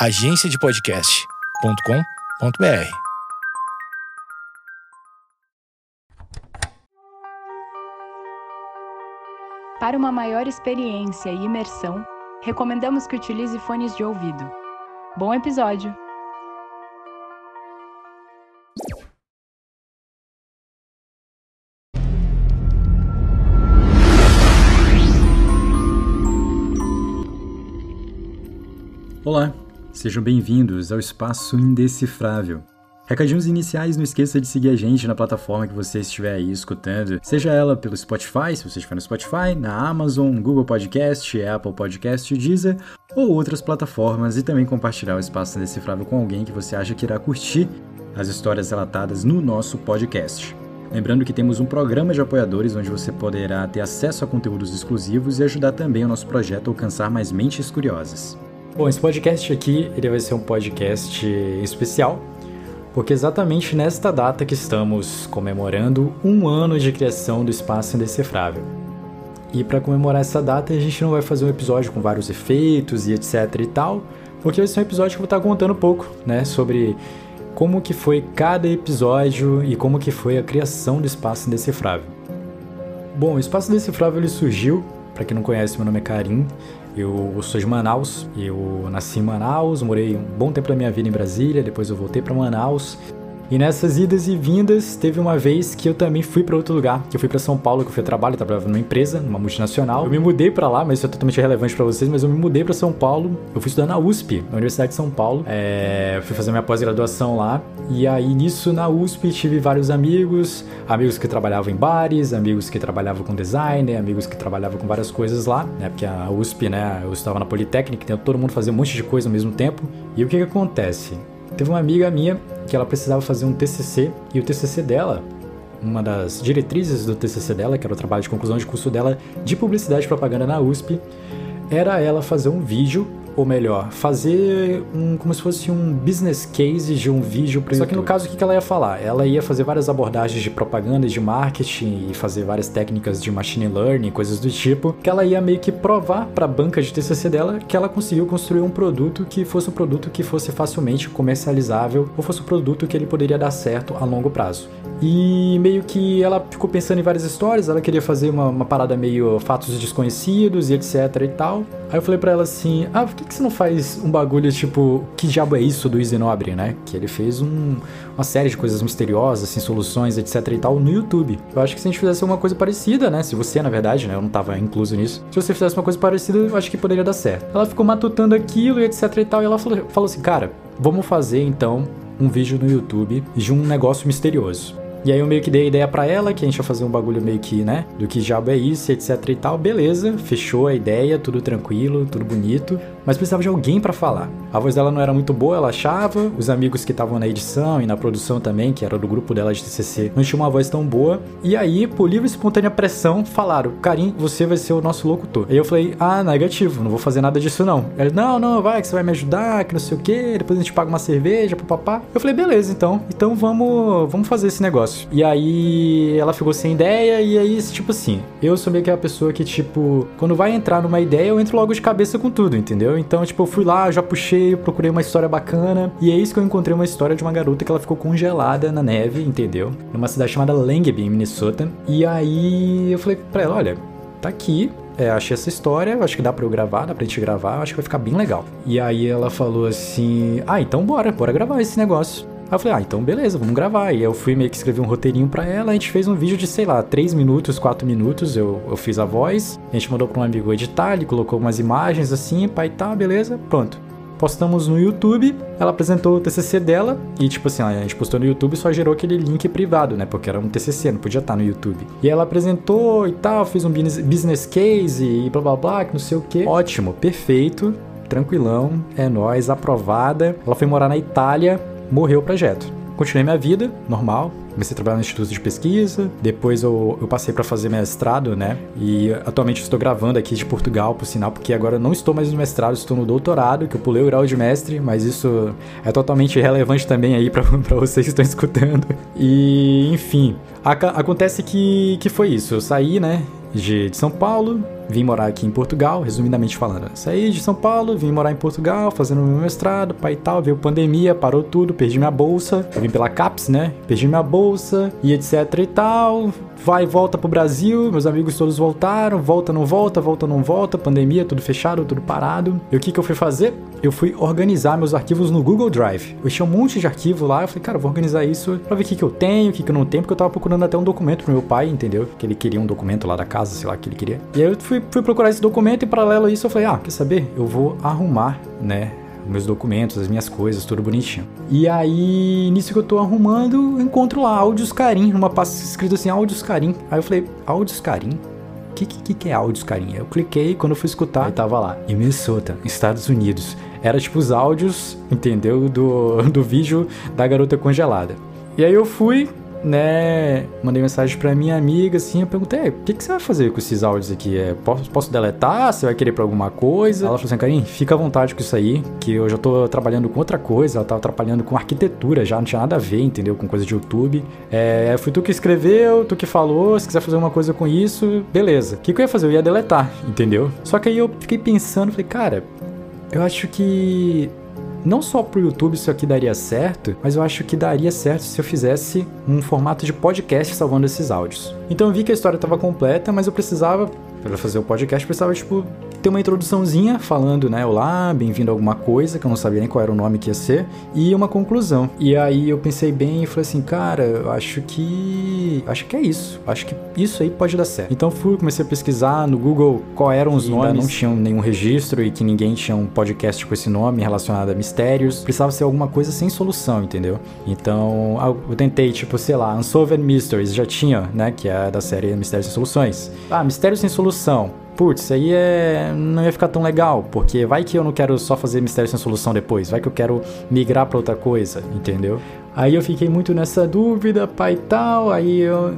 agenciadepodcast.com.br. Para uma maior experiência e imersão, recomendamos que utilize fones de ouvido. Bom episódio! Sejam bem-vindos ao Espaço Indecifrável. Recadinhos iniciais, não esqueça de seguir a gente na plataforma que você estiver aí escutando, seja ela pelo Spotify, se você estiver no Spotify, na Amazon, Google Podcast, Apple Podcast, Deezer ou outras plataformas e também compartilhar o Espaço Indecifrável com alguém que você acha que irá curtir as histórias relatadas no nosso podcast. Lembrando que temos um programa de apoiadores onde você poderá ter acesso a conteúdos exclusivos e ajudar também o nosso projeto a alcançar mais mentes curiosas. Bom, esse podcast aqui ele vai ser um podcast especial porque exatamente nesta data que estamos comemorando um ano de criação do Espaço Indecifrável. E para comemorar essa data, a gente não vai fazer um episódio com vários efeitos e etc e tal, porque vai ser um episódio que eu vou estar contando um pouco, né, sobre como que foi cada episódio e como que foi a criação do Espaço Indecifrável. Bom, o Espaço Indecifrável ele surgiu, para quem não conhece, meu nome é Karim, eu sou de Manaus, eu nasci em Manaus, morei um bom tempo da minha vida em Brasília, depois eu voltei para Manaus e nessas idas e vindas, teve uma vez que eu também fui para outro lugar, que eu fui para São Paulo, que eu fui a trabalho, eu trabalhava numa empresa, numa multinacional. Eu me mudei para lá, mas isso é totalmente relevante para vocês, mas eu me mudei para São Paulo. Eu fui estudar na USP, na Universidade de São Paulo. É, fui fazer minha pós-graduação lá. E aí nisso na USP tive vários amigos, amigos que trabalhavam em bares, amigos que trabalhavam com design, amigos que trabalhavam com várias coisas lá, né? Porque a USP, né, eu estava na Politécnica, então todo mundo fazia um monte de coisa ao mesmo tempo. E o que que acontece? Teve uma amiga minha que ela precisava fazer um TCC e o TCC dela, uma das diretrizes do TCC dela, que era o trabalho de conclusão de curso dela de publicidade e propaganda na USP, era ela fazer um vídeo ou melhor, fazer um, como se fosse um business case de um vídeo para Só que no caso, o que ela ia falar? Ela ia fazer várias abordagens de propaganda e de marketing e fazer várias técnicas de machine learning, coisas do tipo, que ela ia meio que provar para a banca de TCC dela que ela conseguiu construir um produto que fosse um produto que fosse facilmente comercializável ou fosse um produto que ele poderia dar certo a longo prazo. E meio que ela ficou pensando em várias histórias, ela queria fazer uma, uma parada meio fatos desconhecidos e etc e tal. Aí eu falei para ela assim: ah, por que, que você não faz um bagulho tipo, que diabo é isso do Easy Nobre, né? Que ele fez um, uma série de coisas misteriosas, assim, soluções, etc e tal, no YouTube. Eu acho que se a gente fizesse uma coisa parecida, né? Se você, na verdade, né? Eu não tava incluso nisso. Se você fizesse uma coisa parecida, eu acho que poderia dar certo. Ela ficou matutando aquilo e etc e tal, e ela falou, falou assim: cara, vamos fazer então um vídeo no YouTube de um negócio misterioso. E aí eu meio que dei a ideia para ela que a gente ia fazer um bagulho meio que, né, do que diabo é isso, etc e tal. Beleza, fechou a ideia, tudo tranquilo, tudo bonito, mas precisava de alguém para falar. A voz dela não era muito boa, ela achava, os amigos que estavam na edição e na produção também, que era do grupo dela de TCC, não tinha uma voz tão boa. E aí, por livre e espontânea pressão, falaram: "Karim, você vai ser o nosso locutor". Aí eu falei: "Ah, negativo, não vou fazer nada disso não". Ela: "Não, não, vai, que você vai me ajudar, que não sei o quê, depois a gente paga uma cerveja, papapá". Eu falei: "Beleza, então. Então vamos, vamos fazer esse negócio". E aí ela ficou sem ideia, e aí, tipo assim, eu sou meio que a pessoa que, tipo, quando vai entrar numa ideia, eu entro logo de cabeça com tudo, entendeu? Então, tipo, eu fui lá, já puxei, procurei uma história bacana, e é isso que eu encontrei uma história de uma garota que ela ficou congelada na neve, entendeu? Numa cidade chamada Langby, em Minnesota. E aí eu falei pra ela: olha, tá aqui, é, achei essa história, acho que dá pra eu gravar, dá pra gente gravar, acho que vai ficar bem legal. E aí ela falou assim: ah, então bora, bora gravar esse negócio. Aí eu falei, ah, então beleza, vamos gravar. E eu fui meio que escrever um roteirinho para ela, a gente fez um vídeo de, sei lá, 3 minutos, 4 minutos, eu, eu fiz a voz, a gente mandou para um amigo editar, ele colocou umas imagens assim, pai tá, beleza, pronto. Postamos no YouTube, ela apresentou o TCC dela e, tipo assim, a gente postou no YouTube só gerou aquele link privado, né? Porque era um TCC, não podia estar no YouTube. E ela apresentou e tal, fez um business case e blá blá blá, que não sei o que. Ótimo, perfeito, tranquilão, é nós, aprovada. Ela foi morar na Itália, morreu o projeto. Continuei minha vida, normal, comecei a trabalhar no instituto de pesquisa, depois eu, eu passei para fazer mestrado, né? E atualmente estou gravando aqui de Portugal, por sinal, porque agora não estou mais no mestrado, estou no doutorado, que eu pulei o grau de mestre, mas isso é totalmente relevante também aí para vocês que estão escutando. E, enfim, acontece que, que foi isso. Eu saí, né, de, de São Paulo, vim morar aqui em Portugal, resumidamente falando. Saí de São Paulo, vim morar em Portugal, fazendo meu mestrado, pai e tal, veio pandemia, parou tudo, perdi minha bolsa. Eu vim pela CAPES, né? Perdi minha bolsa e etc e tal. Vai e volta pro Brasil, meus amigos todos voltaram, volta, não volta, volta, não volta, pandemia, tudo fechado, tudo parado. E o que que eu fui fazer? Eu fui organizar meus arquivos no Google Drive. Eu tinha um monte de arquivo lá, eu falei, cara, eu vou organizar isso pra ver o que que eu tenho, o que que eu não tenho, porque eu tava procurando até um documento pro meu pai, entendeu? Que ele queria um documento lá da casa, sei lá, que ele queria. E aí eu fui, fui procurar esse documento e paralelo a isso eu falei, ah, quer saber? Eu vou arrumar, né, meus documentos, as minhas coisas, tudo bonitinho. E aí, nisso que eu tô arrumando, eu encontro lá áudios carim, numa pasta escrito assim, áudios carim. Aí eu falei, áudios carim? O que, que, que é áudios carim? Eu cliquei, quando eu fui escutar, aí tava lá, em Minnesota, Estados Unidos. Era tipo os áudios, entendeu? Do, do vídeo da garota congelada. E aí eu fui, né, mandei mensagem pra minha amiga, assim, eu perguntei, o que, que você vai fazer com esses áudios aqui? É, posso, posso deletar? Você vai querer pra alguma coisa? Ela falou assim, Karim, fica à vontade com isso aí, que eu já tô trabalhando com outra coisa, ela tava trabalhando com arquitetura já, não tinha nada a ver, entendeu, com coisa de YouTube. É, foi tu que escreveu, tu que falou, se quiser fazer uma coisa com isso, beleza. O que, que eu ia fazer? Eu ia deletar, entendeu? Só que aí eu fiquei pensando, falei, cara, eu acho que não só pro YouTube isso aqui daria certo, mas eu acho que daria certo se eu fizesse um formato de podcast salvando esses áudios. Então eu vi que a história estava completa, mas eu precisava, para fazer o podcast, precisava, tipo, ter uma introduçãozinha falando, né, olá, bem-vindo a alguma coisa, que eu não sabia nem qual era o nome que ia ser, e uma conclusão. E aí eu pensei bem e falei assim, cara, eu acho que. Acho que é isso. Acho que isso aí pode dar certo. Então fui, comecei a pesquisar no Google qual eram os nomes. Ainda não tinham nenhum registro e que ninguém tinha um podcast com esse nome relacionado a mistérios. Precisava ser alguma coisa sem solução, entendeu? Então eu tentei, tipo, sei lá, Unsolved Mysteries, já tinha, né? Que é da série Mistérios Sem Soluções. Ah, Mistérios Sem Solução putz, isso aí é... não ia ficar tão legal, porque vai que eu não quero só fazer mistério sem solução depois, vai que eu quero migrar para outra coisa, entendeu? Aí eu fiquei muito nessa dúvida, pai e tal, aí eu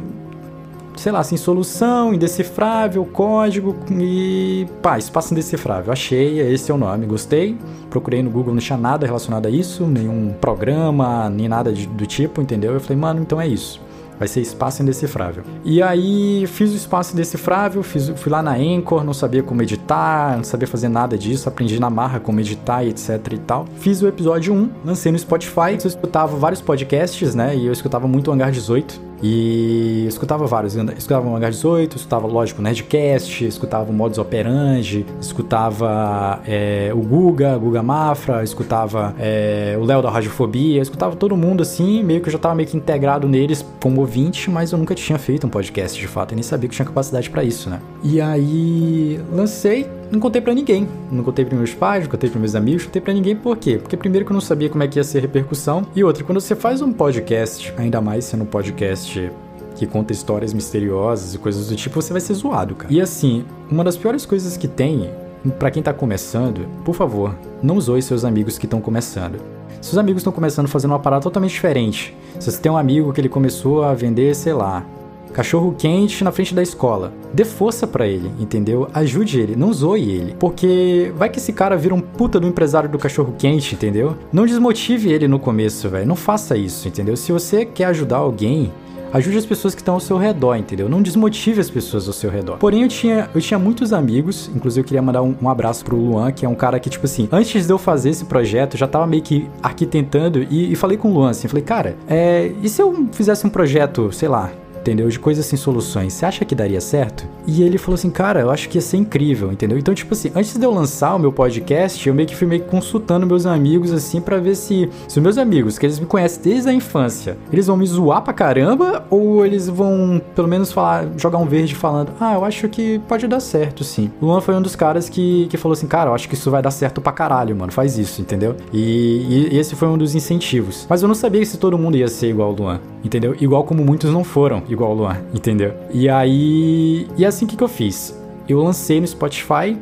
sei lá, sem solução, indecifrável, código e pá, espaço indecifrável. Achei, esse é o nome, gostei. Procurei no Google, não tinha nada relacionado a isso, nenhum programa, nem nada de, do tipo, entendeu? Eu falei, mano, então é isso. Vai ser espaço indecifrável. E aí fiz o espaço indecifrável, fiz, fui lá na Anchor, não sabia como editar, não sabia fazer nada disso, aprendi na marra como editar e etc e tal. Fiz o episódio 1, lancei no Spotify, eu escutava vários podcasts, né? E eu escutava muito o Hangar 18. E escutava vários, escutava o Hangar 18, escutava, lógico, Nerdcast, escutava o Modus Operandi, escutava é, o Guga, Guga Mafra, escutava é, o Léo da Radiofobia, escutava todo mundo assim, meio que eu já tava meio que integrado neles como ouvinte, mas eu nunca tinha feito um podcast de fato, eu nem sabia que tinha capacidade para isso, né? E aí lancei, não contei para ninguém. Não contei para meus pais, não contei para meus amigos, não contei para ninguém. Por quê? Porque primeiro que eu não sabia como é que ia ser a repercussão. E outra, quando você faz um podcast, ainda mais sendo um podcast que conta histórias misteriosas e coisas do tipo, você vai ser zoado, cara. E assim, uma das piores coisas que tem para quem tá começando, por favor, não zoe seus amigos que estão começando. Seus amigos estão começando fazendo uma parada totalmente diferente. Se você tem um amigo que ele começou a vender, sei lá, Cachorro quente na frente da escola. Dê força para ele, entendeu? Ajude ele, não zoe ele. Porque vai que esse cara vira um puta do empresário do cachorro quente, entendeu? Não desmotive ele no começo, velho. Não faça isso, entendeu? Se você quer ajudar alguém, ajude as pessoas que estão ao seu redor, entendeu? Não desmotive as pessoas ao seu redor. Porém, eu tinha, eu tinha muitos amigos, inclusive eu queria mandar um, um, abraço pro Luan, que é um cara que, tipo assim, antes de eu fazer esse projeto, já tava meio que arquitetando e, e falei com o Luan assim, falei, cara, é, e se eu fizesse um projeto, sei lá, entendeu? De coisas sem soluções. Você acha que daria certo? E ele falou assim, cara, eu acho que ia ser incrível, entendeu? Então, tipo assim, antes de eu lançar o meu podcast, eu meio que fui meio consultando meus amigos, assim, para ver se, se os meus amigos, que eles me conhecem desde a infância, eles vão me zoar pra caramba ou eles vão, pelo menos, falar, jogar um verde falando, ah, eu acho que pode dar certo, sim. O Luan foi um dos caras que, que falou assim, cara, eu acho que isso vai dar certo pra caralho, mano, faz isso, entendeu? E, e esse foi um dos incentivos. Mas eu não sabia se todo mundo ia ser igual o Luan, entendeu? Igual como muitos não foram igual o Luan, entendeu? E aí. E assim que, que eu fiz? Eu lancei no Spotify,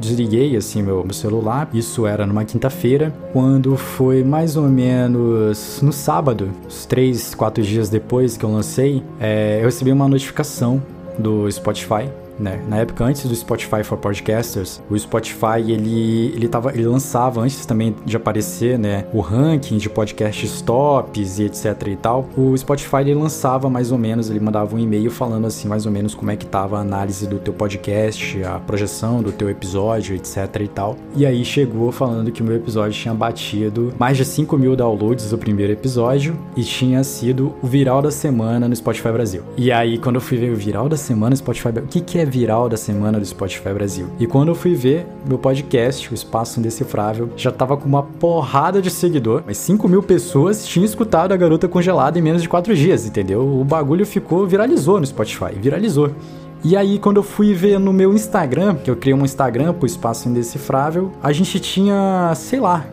desliguei assim meu, meu celular. Isso era numa quinta-feira, quando foi mais ou menos no sábado, uns três, quatro dias depois que eu lancei, é, eu recebi uma notificação do Spotify né? Na época antes do Spotify for Podcasters, o Spotify ele ele tava ele lançava antes também de aparecer, né, o ranking de podcasts tops e etc e tal. O Spotify ele lançava mais ou menos, ele mandava um e-mail falando assim mais ou menos como é que tava a análise do teu podcast, a projeção do teu episódio, etc e tal. E aí chegou falando que o meu episódio tinha batido mais de 5 mil downloads o primeiro episódio e tinha sido o viral da semana no Spotify Brasil. E aí quando eu fui ver o viral da semana no Spotify, o que que é viral da semana do Spotify Brasil? E quando eu fui ver meu podcast, o Espaço Indecifrável, já tava com uma porrada de seguidor, mas 5 mil pessoas tinham escutado a Garota Congelada em menos de 4 dias, entendeu? O bagulho ficou, viralizou no Spotify, viralizou. E aí, quando eu fui ver no meu Instagram, que eu criei um Instagram pro Espaço Indecifrável, a gente tinha, sei lá,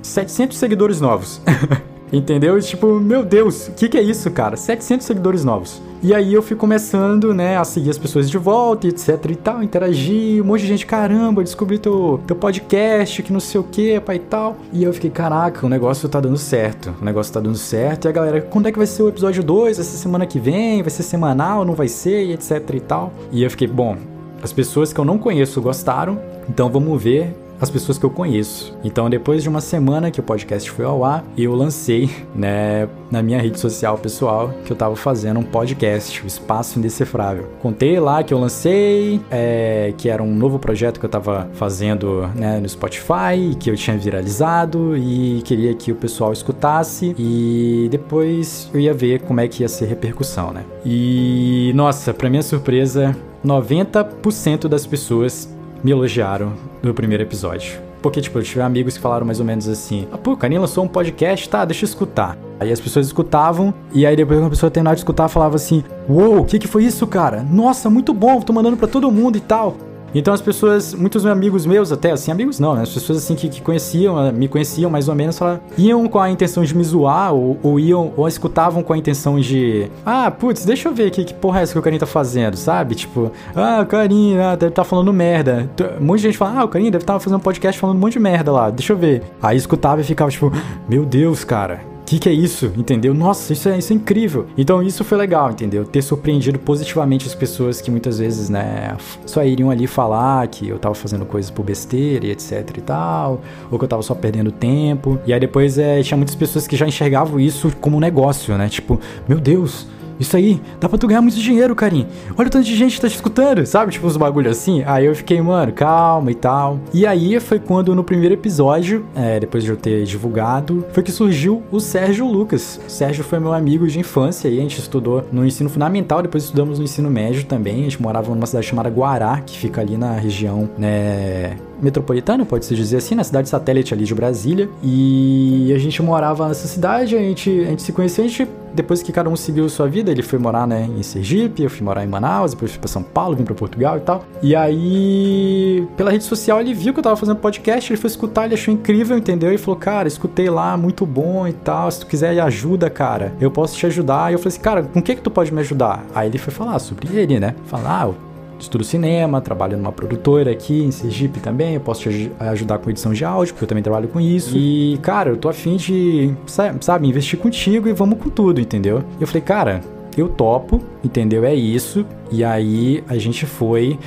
700 seguidores novos. Entendeu? E, tipo, meu Deus, o que, que é isso, cara? 700 seguidores novos. E aí eu fui começando, né, a seguir as pessoas de volta, etc e tal, interagir, um monte de gente, caramba, descobri teu, teu podcast, que não sei o que, pai e tal. E eu fiquei, caraca, o negócio tá dando certo, o negócio tá dando certo. E a galera, quando é que vai ser o episódio 2? Essa semana que vem? Vai ser semanal? Não vai ser? E etc e tal. E eu fiquei, bom, as pessoas que eu não conheço gostaram, então vamos ver as pessoas que eu conheço. Então, depois de uma semana que o podcast foi ao ar, eu lancei, né, na minha rede social pessoal, que eu tava fazendo um podcast, o Espaço Indecifrável. Contei lá que eu lancei, é, que era um novo projeto que eu tava fazendo, né, no Spotify, que eu tinha viralizado e queria que o pessoal escutasse e depois eu ia ver como é que ia ser a repercussão, né? E, nossa, pra minha surpresa, 90% das pessoas me elogiaram no primeiro episódio. Porque, tipo, eu tive amigos que falaram mais ou menos assim: Ah, pô, Caninha lançou um podcast, tá, deixa eu escutar. Aí as pessoas escutavam, e aí depois que a pessoa terminava de escutar, falava assim: Uou, o que que foi isso, cara? Nossa, muito bom, tô mandando para todo mundo e tal. Então as pessoas, muitos amigos meus até, assim, amigos não, né? As pessoas assim que, que conheciam, eh, me conheciam mais ou menos, falaram, iam com a intenção de me zoar, ou, ou iam, ou escutavam com a intenção de, ah, putz, deixa eu ver aqui que porra é essa que o Carinho tá fazendo, sabe? Tipo, ah, o Carinho ah, deve estar tá falando merda. Muita gente fala, ah, o Carinho deve estar tá fazendo um podcast falando um monte de merda lá, deixa eu ver. Aí escutava e ficava tipo, meu Deus, cara, que, que é isso? Entendeu? Nossa, isso é, isso é incrível. Então isso foi legal, entendeu? Ter surpreendido positivamente as pessoas que muitas vezes, né, só iriam ali falar que eu tava fazendo coisas por besteira e etc e tal, ou que eu tava só perdendo tempo. E aí depois é, tinha muitas pessoas que já enxergavam isso como um negócio, né? Tipo, meu Deus, isso aí, dá pra tu ganhar muito dinheiro, carinho. Olha o tanto de gente que tá te escutando, sabe? Tipo, uns bagulho assim. Aí eu fiquei, mano, calma e tal. E aí foi quando no primeiro episódio, é, depois de eu ter divulgado, foi que surgiu o Sérgio Lucas. O Sérgio foi meu amigo de infância e a gente estudou no ensino fundamental, depois estudamos no ensino médio também. A gente morava numa cidade chamada Guará, que fica ali na região, né, metropolitana, pode-se dizer assim, na cidade satélite ali de Brasília. E a gente morava nessa cidade, a gente, a gente se conheceu, a gente, depois que cada um seguiu sua vida, ele foi morar, né, em Sergipe, eu fui morar em Manaus, depois fui pra São Paulo, vim pra Portugal e tal. E aí, pela rede social, ele viu que eu tava fazendo podcast, ele foi escutar, ele achou incrível, entendeu? E falou, cara, escutei lá, muito bom e tal, se tu quiser ajuda, cara, eu posso te ajudar. E eu falei assim, cara, com o que que tu pode me ajudar? Aí ele foi falar sobre ele, né? Falar, ah, estudo cinema, trabalho numa produtora aqui em Sergipe também, eu posso te ajudar com edição de áudio, porque eu também trabalho com isso. E, cara, eu tô afim de, sabe, investir contigo e vamos com tudo, entendeu? E eu falei, cara, eu topo, entendeu? É isso. E aí a gente foi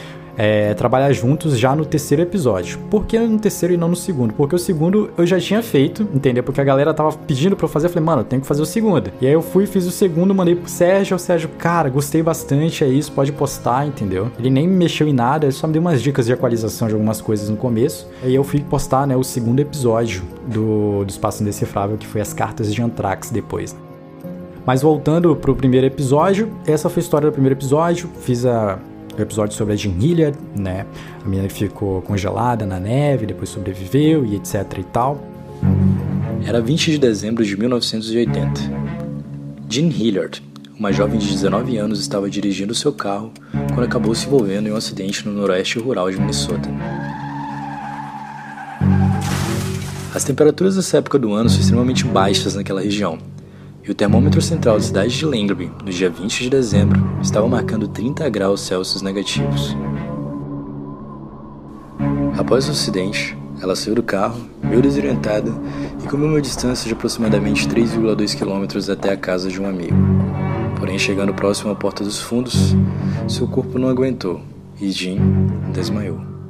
é, trabalhar juntos já no terceiro episódio. Por que no terceiro e não no segundo? Porque o segundo eu já tinha feito, entendeu? Porque a galera tava pedindo pra eu fazer, eu falei, mano, eu tenho que fazer o segundo. E aí eu fui, fiz o segundo, mandei pro Sérgio, o Sérgio, cara, gostei bastante, é isso, pode postar, entendeu? Ele nem me mexeu em nada, ele só me deu umas dicas de equalização de algumas coisas no começo. E aí eu fui postar, né, o segundo episódio do, do Espaço Indecifrável, que foi as cartas de Antrax depois. Mas voltando pro primeiro episódio, essa foi a história do primeiro episódio. Fiz a, o episódio sobre a Jean Hilliard, né? A menina que ficou congelada na neve, depois sobreviveu e etc e tal. Era 20 de dezembro de 1980. Jean Hilliard, uma jovem de 19 anos, estava dirigindo seu carro quando acabou se envolvendo em um acidente no noroeste rural de Minnesota. As temperaturas dessa época do ano são extremamente baixas naquela região, e o termômetro central da cidade de Langley, no dia 20 de dezembro, estava marcando 30 graus Celsius negativos. Após o acidente, ela saiu do carro, meio desorientada, e comeu uma distância de aproximadamente 3,2 km até a casa de um amigo. Porém, chegando próximo à porta dos fundos, seu corpo não aguentou e Jim desmaiou.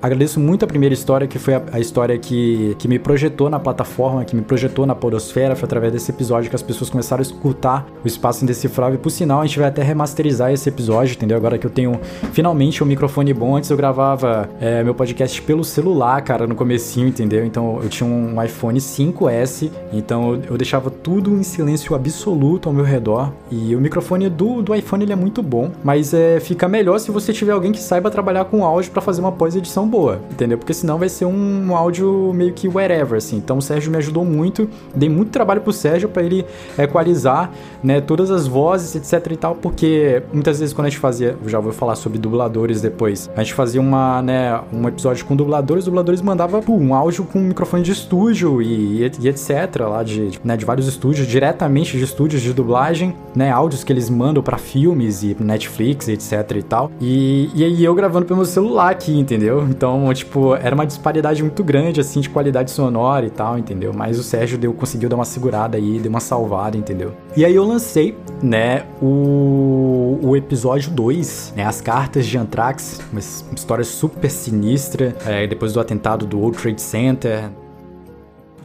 Agradeço muito a primeira história, que foi a, a, história que, que me projetou na plataforma, que me projetou na podosfera. Foi através desse episódio que as pessoas começaram a escutar o Espaço Indecifrável. E por sinal, a gente vai até remasterizar esse episódio, entendeu? Agora que eu tenho finalmente um microfone bom. Antes eu gravava é, meu podcast pelo celular, cara, no comecinho, entendeu? Então eu tinha um iPhone 5S, então eu, eu deixava tudo em silêncio absoluto ao meu redor. E o microfone do, do iPhone ele é muito bom, mas é, fica melhor se você tiver alguém que saiba trabalhar com áudio para fazer uma pós-edição boa, entendeu? Porque senão vai ser um, áudio meio que wherever, assim. Então o Sérgio me ajudou muito, dei muito trabalho pro Sérgio para ele equalizar, né, todas as vozes, etc e tal, porque muitas vezes quando a gente fazia, já vou falar sobre dubladores depois, a gente fazia uma, né, um episódio com dubladores, dubladores mandavam pô, um áudio com um microfone de estúdio e, e etc, lá de, né, de vários estúdios, diretamente de estúdios de dublagem, né, áudios que eles mandam para filmes e Netflix, etc e tal. E, e aí eu gravando pelo meu celular aqui, entendeu? Então, tipo, era uma disparidade muito grande, assim, de qualidade sonora e tal, entendeu? Mas o Sérgio deu, conseguiu dar uma segurada aí, deu uma salvada, entendeu? E aí eu lancei, né, o, o episódio 2, né, as cartas de Anthrax, uma história super sinistra, é, depois do atentado do World Trade Center.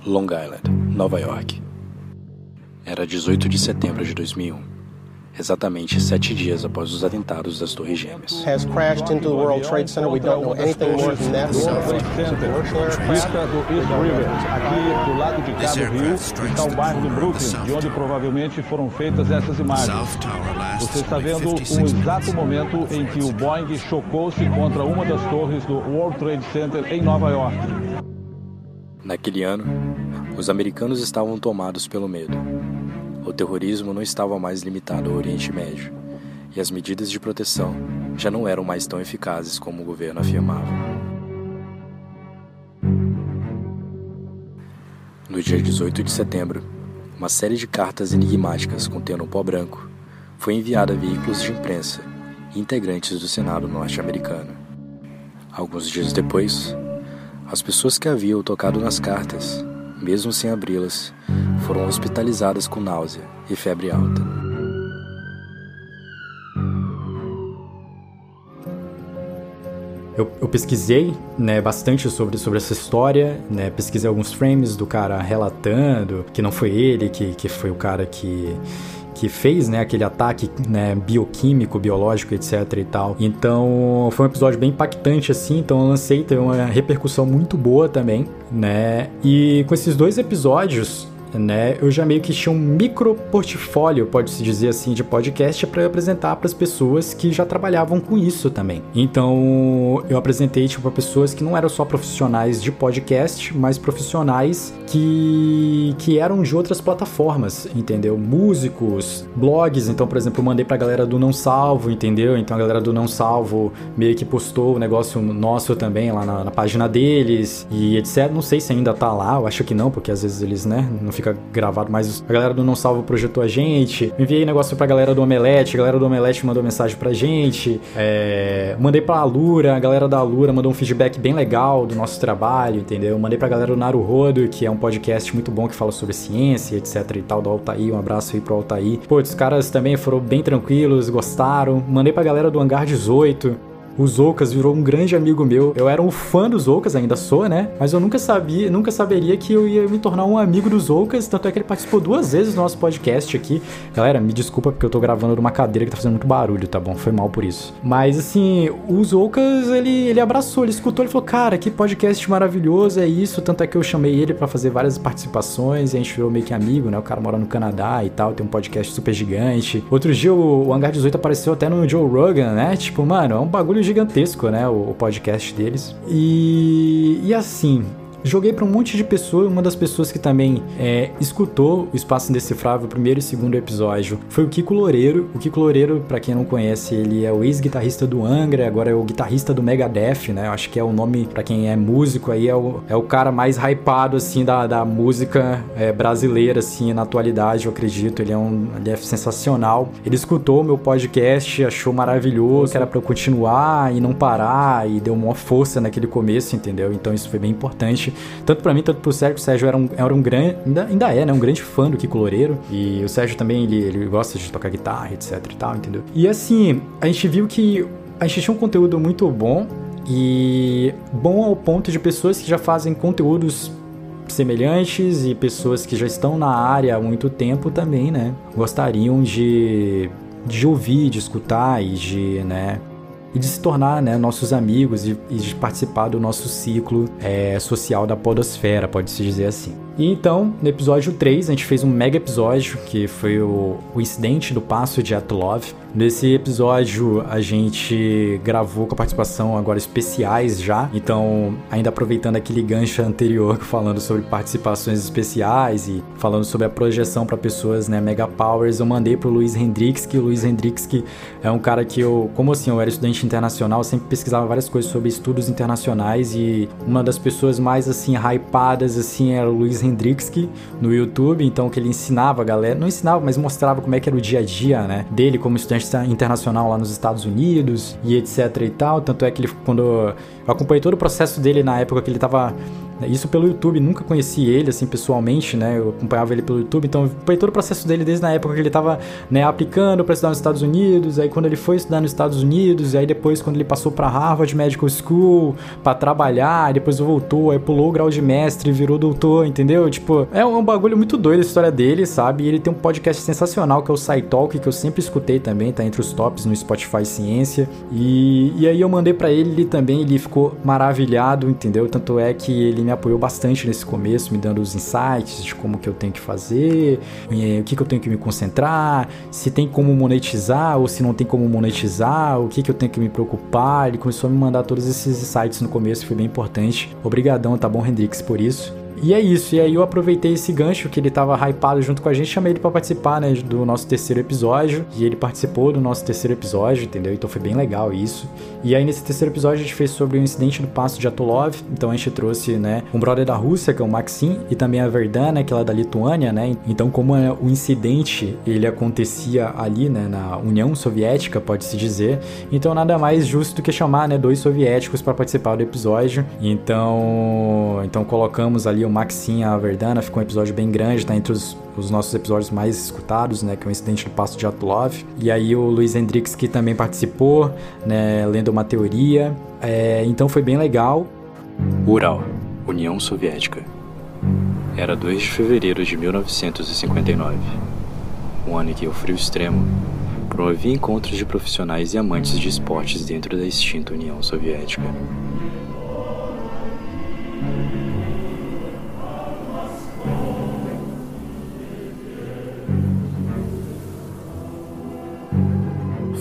Long Island, Nova York. Era 18 de setembro de 2001 exatamente sete dias após os atentados das Torres Gêmeas. De do rio, está o bairro do Brooklyn, de onde provavelmente foram feitas essas imagens. Você está vendo o exato momento em que o Boeing chocou-se contra uma das torres do World Trade Center em Nova York. Naquele ano, os americanos estavam tomados pelo medo. O terrorismo não estava mais limitado ao Oriente Médio, e as medidas de proteção já não eram mais tão eficazes como o governo afirmava. No dia 18 de setembro, uma série de cartas enigmáticas contendo um pó branco foi enviada a veículos de imprensa e integrantes do Senado norte-americano. Alguns dias depois, as pessoas que haviam tocado nas cartas mesmo sem abri-las, foram hospitalizadas com náusea e febre alta. Eu, eu, pesquisei né, bastante sobre, sobre essa história, né, pesquisei alguns frames do cara relatando que não foi ele, que, que foi o cara que, que fez, né, aquele ataque, né, bioquímico, biológico, etc e tal. Então, foi um episódio bem impactante assim, então eu lancei, teve uma repercussão muito boa também, né? E com esses dois episódios, né, eu já meio que tinha um micro portfólio, pode-se dizer assim, de podcast para apresentar para as pessoas que já trabalhavam com isso também. Então, eu apresentei tipo para pessoas que não eram só profissionais de podcast, mas profissionais que que eram de outras plataformas, entendeu? Músicos, blogs, então, por exemplo, eu mandei pra galera do Não Salvo, entendeu? Então a galera do Não Salvo meio que postou o negócio nosso também lá na, na página deles e etc. Não sei se ainda tá lá, eu acho que não, porque às vezes eles, né, não ficam fica gravado, mas a galera do Não Salvo projetou a gente. Enviei negócio pra galera do Omelete, a galera do Omelete mandou mensagem pra gente. É... Mandei pra Alura, a galera da Alura mandou um feedback bem legal do nosso trabalho, entendeu? Mandei pra galera do Naruhodo, que é um podcast muito bom que fala sobre ciência, etc e tal, do Altair. Um abraço aí pro Altair. Pô, os caras também foram bem tranquilos, gostaram. Mandei pra galera do Hangar 18. O Zoukas virou um grande amigo meu. Eu era um fã do Zoukas, ainda sou, né? Mas eu nunca sabia, nunca saberia que eu ia me tornar um amigo do Zoukas, tanto é que ele participou duas vezes do nosso podcast aqui. Galera, me desculpa porque eu tô gravando numa cadeira que tá fazendo muito barulho, tá bom? Foi mal por isso. Mas assim, o Zoukas, ele, ele abraçou, ele escutou, ele falou: "Cara, que podcast maravilhoso é isso". Tanto é que eu chamei ele para fazer várias participações e a gente virou meio que amigo, né? O cara mora no Canadá e tal, tem um podcast super gigante. Outro dia o, o Hangar 18 apareceu até no Joe Rogan, né? Tipo, mano, é um bagulho gigantesco, né? O, podcast deles. E, e assim, Joguei para um monte de pessoas, uma das pessoas que também é, escutou o Espaço Indecifrável, primeiro e segundo episódio, foi o Kiko Loureiro. O Kiko Loureiro, para quem não conhece, ele é o ex-guitarrista do Angra, agora é o guitarrista do Megadeth, né? Acho que é o nome, para quem é músico aí, é o, é o cara mais hypado, assim, da, da música é, brasileira, assim, na atualidade, eu acredito. Ele é, um, ele é sensacional. Ele escutou o meu podcast, achou maravilhoso, que era pra eu continuar e não parar, e deu uma força naquele começo, entendeu? Então isso foi bem importante tanto para mim, tanto pro Sérgio. O Sérgio era um, era um grande, ainda, ainda é, né? Um grande fã do Kiko Loureiro. E o Sérgio também, ele, ele gosta de tocar guitarra, etc e tal, entendeu? E assim, a gente viu que a gente tinha um conteúdo muito bom e bom ao ponto de pessoas que já fazem conteúdos semelhantes e pessoas que já estão na área há muito tempo também, né? Gostariam de, de ouvir, de escutar e de, né? E de se tornar né, nossos amigos e, e de participar do nosso ciclo é, social da podosfera, pode-se dizer assim. E então, no episódio 3, a gente fez um mega episódio que foi o, o incidente do passo de Atlov, Nesse episódio a gente gravou com a participação agora especiais já, então ainda aproveitando aquele gancho anterior falando sobre participações especiais e falando sobre a projeção para pessoas, né, mega powers, eu mandei pro Luiz Hendrix, que o Luiz Hendrix que é um cara que eu, como assim, eu era estudante internacional, sempre pesquisava várias coisas sobre estudos internacionais e uma das pessoas mais assim hypadas assim era o Luiz Hendrix no YouTube, então que ele ensinava a galera, não ensinava, mas mostrava como é que era o dia a dia, né, dele como estudante internacional lá nos Estados Unidos e etc e tal. Tanto é que ele, quando eu acompanhei todo o processo dele na época que ele estava isso pelo YouTube, nunca conheci ele assim pessoalmente, né? Eu acompanhava ele pelo YouTube, então foi todo o processo dele desde na época que ele estava né, aplicando para estudar nos Estados Unidos, aí quando ele foi estudar nos Estados Unidos, e aí depois quando ele passou para Harvard Medical School para trabalhar, depois voltou, aí pulou o grau de mestre, virou doutor, entendeu? Tipo, é um bagulho muito doido a história dele, sabe? E ele tem um podcast sensacional que é o SciTalk, que eu sempre escutei também, tá entre os tops no Spotify Ciência. E, e aí eu mandei para ele, ele também, ele ficou maravilhado, entendeu? Tanto é que ele me apoiou bastante nesse começo, me dando os insights de como que eu tenho que fazer, eh, o que, que eu tenho que me concentrar, se tem como monetizar ou se não tem como monetizar, o que, que eu tenho que me preocupar. Ele começou a me mandar todos esses insights no começo, foi bem importante. Obrigadão, tá bom, Hendrix, por isso. E é isso, e aí eu aproveitei esse gancho que ele tava hypado junto com a gente, chamei ele para participar, né, do nosso terceiro episódio, e ele participou do nosso terceiro episódio, entendeu? Então foi bem legal isso. E aí nesse terceiro episódio a gente fez sobre o incidente do passo de Atolov, então a gente trouxe, né, um brother da Rússia, que é o Maxim, e também a Verdana, que ela é da Lituânia, né? Então como é, o incidente ele acontecia ali, né, na União Soviética, pode-se dizer, então nada mais justo do que chamar, né, dois soviéticos para participar do episódio. Então, então colocamos ali o Maxim e a Verdana, ficou um episódio bem grande, tá entre os, os nossos episódios mais escutados, né, que é o incidente do passo de Atlov. E aí o Luiz Hendrix que também participou, né, lendo uma teoria. É, então foi bem legal. Ural, União Soviética. Era 2 de fevereiro de 1959, um ano em que o frio extremo promovia encontros de profissionais e amantes de esportes dentro da extinta União Soviética.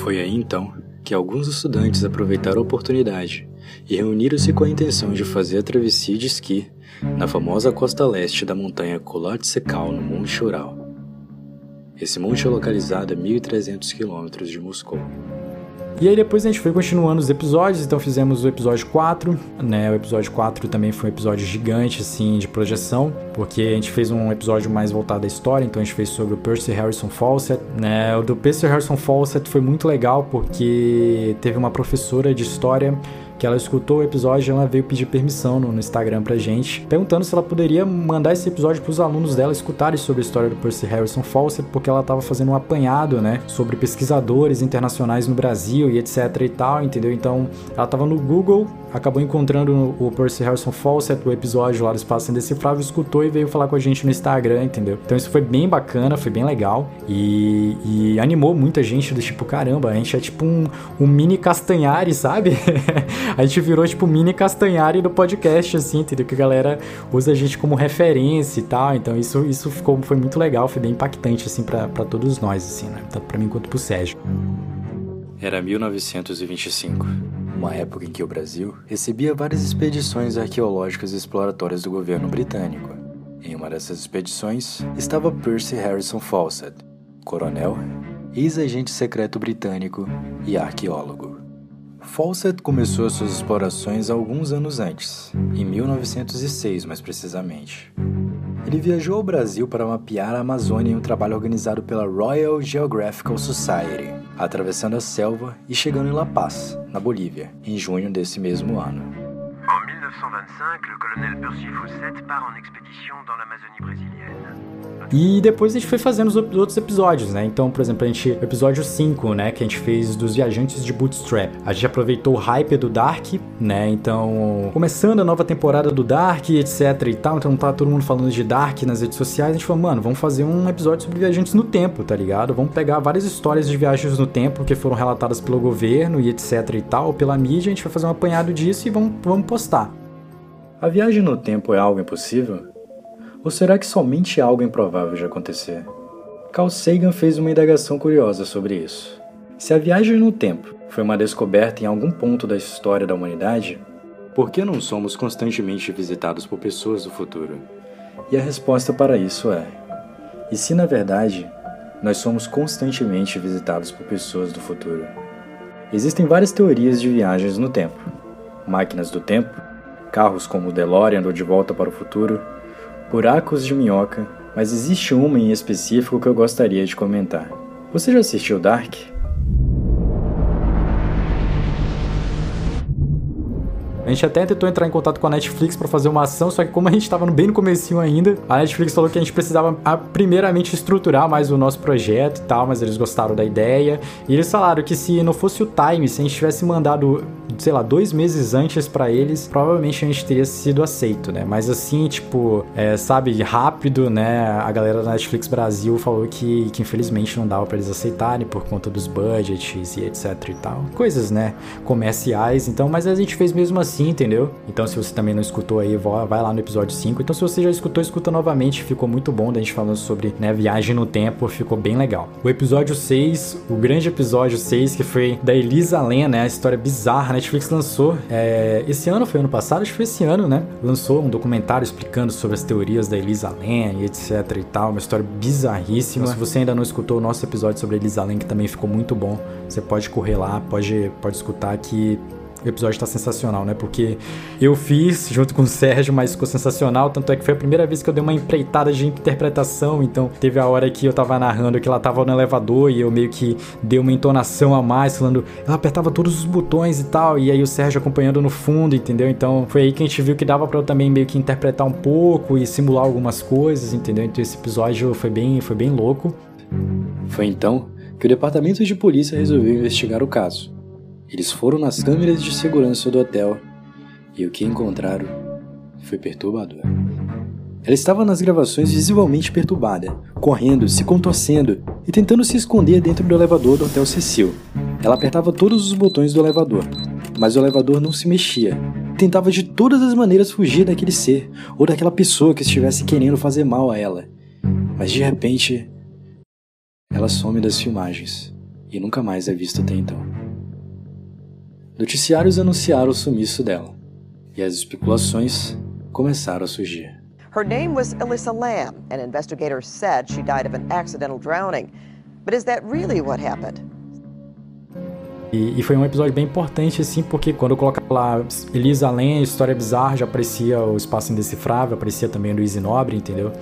Foi aí então que alguns estudantes aproveitaram a oportunidade e reuniram-se com a intenção de fazer a travessia de esqui na famosa costa leste da montanha Kolatsekal, no Monte Ural. Esse monte é localizado a 1.300 quilômetros de Moscou. E aí depois a gente foi continuando os episódios, então fizemos o episódio 4, né? O episódio 4 também foi um episódio gigante, assim, de projeção, porque a gente fez um episódio mais voltado à história, então a gente fez sobre o Percy Harrison Fawcett, né? O do Percy Harrison Fawcett foi muito legal porque teve uma professora de história que ela escutou o episódio e ela veio pedir permissão no, no, Instagram pra gente, perguntando se ela poderia mandar esse episódio pros alunos dela escutarem sobre a história do Percy Harrison Fawcett, porque ela tava fazendo um apanhado, né, sobre pesquisadores internacionais no Brasil e etc e tal, entendeu? Então, ela tava no Google, acabou encontrando o Percy Harrison Fawcett, o episódio lá do Espaço Indecifrável, escutou e veio falar com a gente no Instagram, entendeu? Então isso foi bem bacana, foi bem legal e, e animou muita gente do tipo, caramba, a gente é tipo um, um mini Castanhari, sabe? a gente virou tipo mini Castanhari do podcast, assim, entendeu? Que a galera usa a gente como referência e tal. Então isso, isso ficou, foi muito legal, foi bem impactante, assim, para todos nós, assim, né? Tanto pra mim quanto pro Sérgio. Era 1925, uma época em que o Brasil recebia várias expedições arqueológicas exploratórias do governo britânico. Em uma dessas expedições estava Percy Harrison Fawcett, coronel, ex-agente secreto britânico e arqueólogo. Fawcett começou suas explorações alguns anos antes, em 1906 mais precisamente. Ele viajou ao Brasil para mapear a Amazônia em um trabalho organizado pela Royal Geographical Society, atravessando a selva e chegando em La Paz, na Bolívia, em junho desse mesmo ano. En 1925, le colonel Percy Fawcett part en expédition dans l'Amazonie brésilienne. E depois a gente foi fazendo os outros episódios, né? Então, por exemplo, a gente, episódio 5, né, que a gente fez dos viajantes de Bootstrap. A gente aproveitou o hype do Dark, né? Então, começando a nova temporada do Dark, etc e tal, então tá todo mundo falando de Dark nas redes sociais, a gente falou, mano, vamos fazer um episódio sobre viajantes no tempo, tá ligado? Vamos pegar várias histórias de viagens no tempo que foram relatadas pelo governo e etc e tal, pela mídia, a gente vai fazer um apanhado disso e vamos, vamos postar. A viagem no tempo é algo impossível? Ou será que somente algo improvável de acontecer? Carl Sagan fez uma indagação curiosa sobre isso. Se a viagem no tempo foi uma descoberta em algum ponto da história da humanidade, por que não somos constantemente visitados por pessoas do futuro? E a resposta para isso é: e se na verdade nós somos constantemente visitados por pessoas do futuro? Existem várias teorias de viagens no tempo: máquinas do tempo, carros como o DeLorean ou De Volta para o Futuro, buracos de minhoca, mas existe uma em específico que eu gostaria de comentar. Você já assistiu Dark? A gente até tentou entrar em contato com a Netflix para fazer uma ação, só que como a gente estava bem no comecinho ainda, a Netflix falou que a gente precisava primeiramente estruturar mais o nosso projeto e tal, mas eles gostaram da ideia. E eles falaram que se não fosse o time, se a gente tivesse mandado sei lá, dois meses antes para eles, provavelmente a gente teria sido aceito, né? Mas assim, tipo, é, sabe, rápido, né? A galera da Netflix Brasil falou que, que infelizmente não dava para eles aceitarem por conta dos budgets e etc e tal. Coisas, né? Comerciais, então, mas a gente fez mesmo assim, entendeu? Então, se você também não escutou aí, vai lá no episódio 5. Então, se você já escutou, escuta novamente, ficou muito bom da gente falando sobre, né, viagem no tempo, ficou bem legal. O episódio 6, o grande episódio 6, que foi da Elisa Len, né? A história bizarra, né? Netflix lançou é, esse ano, foi ano passado, acho que foi esse ano, né? Lançou um documentário explicando sobre as teorias da Elisa Lam e etc e tal, uma história bizarríssima. Então, se você ainda não escutou o nosso episódio sobre a Elisa Lam, que também ficou muito bom, você pode correr lá, pode, pode escutar que o episódio tá sensacional, né? Porque eu fiz junto com o Sérgio, mas ficou sensacional. Tanto é que foi a primeira vez que eu dei uma empreitada de interpretação. Então teve a hora que eu tava narrando que ela tava no elevador e eu meio que dei uma entonação a mais, falando. Ela apertava todos os botões e tal. E aí o Sérgio acompanhando no fundo, entendeu? Então foi aí que a gente viu que dava para eu também meio que interpretar um pouco e simular algumas coisas, entendeu? Então esse episódio foi bem, foi bem louco. Foi então que o departamento de polícia resolveu investigar o caso. Eles foram nas câmeras de segurança do hotel e o que encontraram foi perturbador. Ela estava nas gravações visivelmente perturbada, correndo, se contorcendo e tentando se esconder dentro do elevador do Hotel Cecil. Ela apertava todos os botões do elevador, mas o elevador não se mexia. Tentava de todas as maneiras fugir daquele ser ou daquela pessoa que estivesse querendo fazer mal a ela. Mas de repente, ela some das filmagens e nunca mais é vista até então. Noticiários anunciaram o sumiço dela, e as especulações começaram a surgir. Her name was Lamb, and investigators said she died of an accidental drowning. But is that really what happened? E, e, foi um episódio bem importante, assim, porque quando eu colocava lá Elisa Lam, História Bizarra, já aparecia o Espaço Indecifrável, aparecia também o Luiz Nobre, entendeu?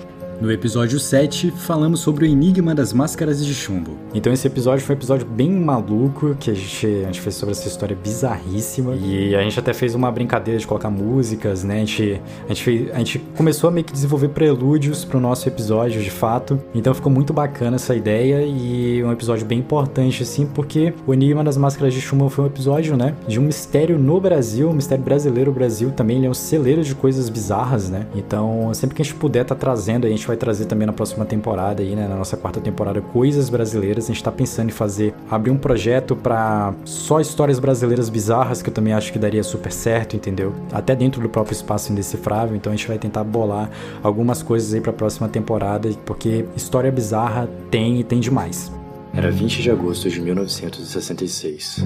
No episódio 7, falamos sobre o enigma das máscaras de chumbo. Então esse episódio foi um episódio bem maluco, que a gente, a gente fez sobre essa história bizarríssima. E a gente até fez uma brincadeira de colocar músicas, né? A gente, a gente, fez, a gente começou a meio que desenvolver prelúdios pro nosso episódio, de fato. Então ficou muito bacana essa ideia e um episódio bem importante, assim, porque o enigma das máscaras de chumbo foi um episódio, né? De um mistério no Brasil, um mistério brasileiro. O Brasil também ele é um celeiro de coisas bizarras, né? Então sempre que a gente puder tá trazendo, a gente vai trazer também na próxima temporada aí, né, na nossa quarta temporada, coisas brasileiras. A gente tá pensando em fazer, abrir um projeto para só histórias brasileiras bizarras, que eu também acho que daria super certo, entendeu? Até dentro do próprio espaço indecifrável. Então a gente vai tentar bolar algumas coisas aí para a próxima temporada, porque história bizarra tem e tem demais. Era 20 de agosto de 1966.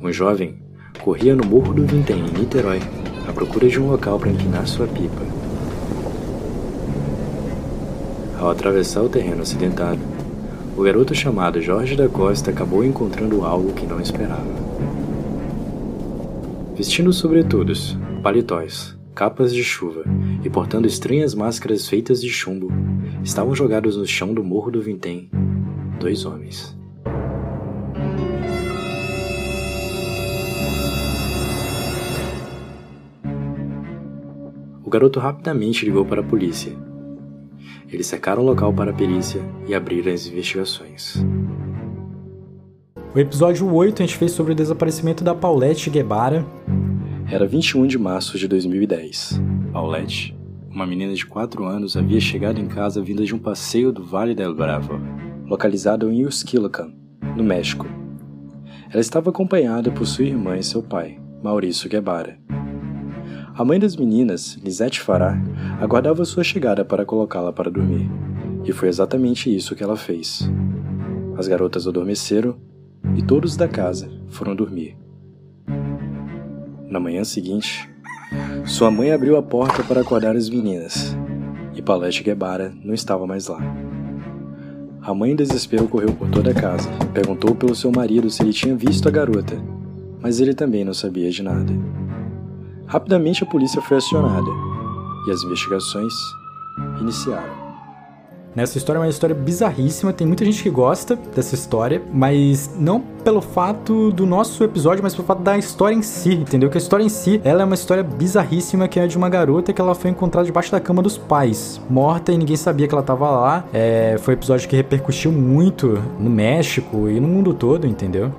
Um jovem corria no Morro do Vintém, em Niterói, à procura de um local para empinar sua pipa. Ao atravessar o terreno acidentado, o garoto chamado Jorge da Costa acabou encontrando algo que não esperava. Vestindo sobretudos, paletóis, capas de chuva e portando estranhas máscaras feitas de chumbo, estavam jogados no chão do Morro do Vintém dois homens. O garoto rapidamente ligou para a polícia Eles cercaram o local para a perícia e abriram as investigações. O episódio 8 a gente fez sobre o desaparecimento da Paulette Guevara. Era 21 de março de 2010. Paulette, uma menina de 4 anos, havia chegado em casa vinda de um passeio do Vale del Bravo, localizado em Uxquilocan, no México. Ela estava acompanhada por sua irmã e seu pai, Maurício Guevara. A mãe das meninas, Lisette Fará, aguardava sua chegada para colocá-la para dormir, e foi exatamente isso que ela fez. As garotas adormeceram e todos da casa foram dormir. Na manhã seguinte, sua mãe abriu a porta para acordar as meninas e Palete Guebara não estava mais lá. A mãe em desespero correu por toda a casa, perguntou pelo seu marido se ele tinha visto a garota, mas ele também não sabia de nada. Rapidamente a polícia foi acionada e as investigações iniciaram. Nessa história é uma história bizarríssima, tem muita gente que gosta dessa história, mas não pelo fato do nosso episódio, mas pelo fato da história em si, entendeu? Que a história em si, ela é uma história bizarríssima que é de uma garota que ela foi encontrada debaixo da cama dos pais, morta e ninguém sabia que ela tava lá. É, foi um episódio que repercutiu muito no México e no mundo todo, entendeu?